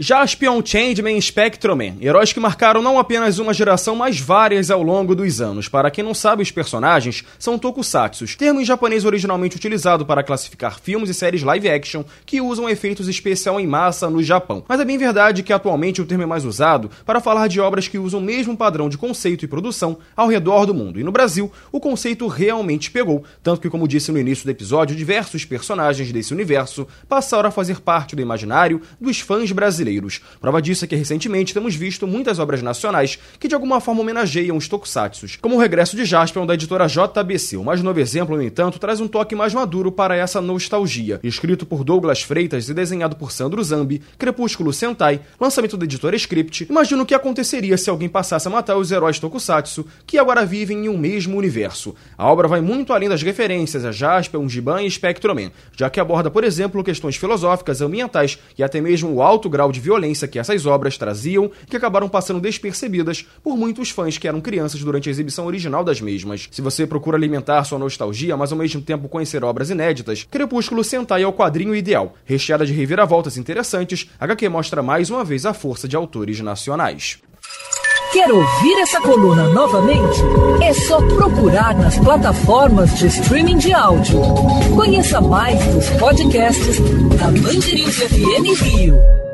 Jaspion, Changeman e Spectroman, heróis que marcaram não apenas uma geração, mas várias ao longo dos anos. Para quem não sabe, os personagens são tokusatsus, termo em japonês originalmente utilizado para classificar filmes e séries live action que usam efeitos especial em massa no Japão. Mas é bem verdade que atualmente o termo é mais usado para falar de obras que usam o mesmo padrão de conceito e produção ao redor do mundo. E no Brasil, o conceito realmente pegou, tanto que, como disse no início do episódio, diversos personagens desse universo passaram a fazer parte do imaginário dos fãs brasileiros brasileiros. Prova disso é que recentemente temos visto muitas obras nacionais que de alguma forma homenageiam os tokusatsus, como o regresso de Jaspion da editora JBC. O mais novo exemplo, no entanto, traz um toque mais maduro para essa nostalgia. Escrito por Douglas Freitas e desenhado por Sandro Zambi, Crepúsculo Sentai, lançamento da editora Script, imagino o que aconteceria se alguém passasse a matar os heróis tokusatsu que agora vivem em um mesmo universo. A obra vai muito além das referências a Jaspion, Giban e Spectroman, já que aborda, por exemplo, questões filosóficas, ambientais e até mesmo o alto grau de de violência que essas obras traziam que acabaram passando despercebidas por muitos fãs que eram crianças durante a exibição original das mesmas. Se você procura alimentar sua nostalgia, mas ao mesmo tempo conhecer obras inéditas, Crepúsculo Sentai é o quadrinho ideal. Recheada de reviravoltas interessantes, HQ mostra mais uma vez a força de autores nacionais. Quer ouvir essa coluna novamente? É só procurar nas plataformas de streaming de áudio. Conheça mais dos podcasts da Band FM Rio.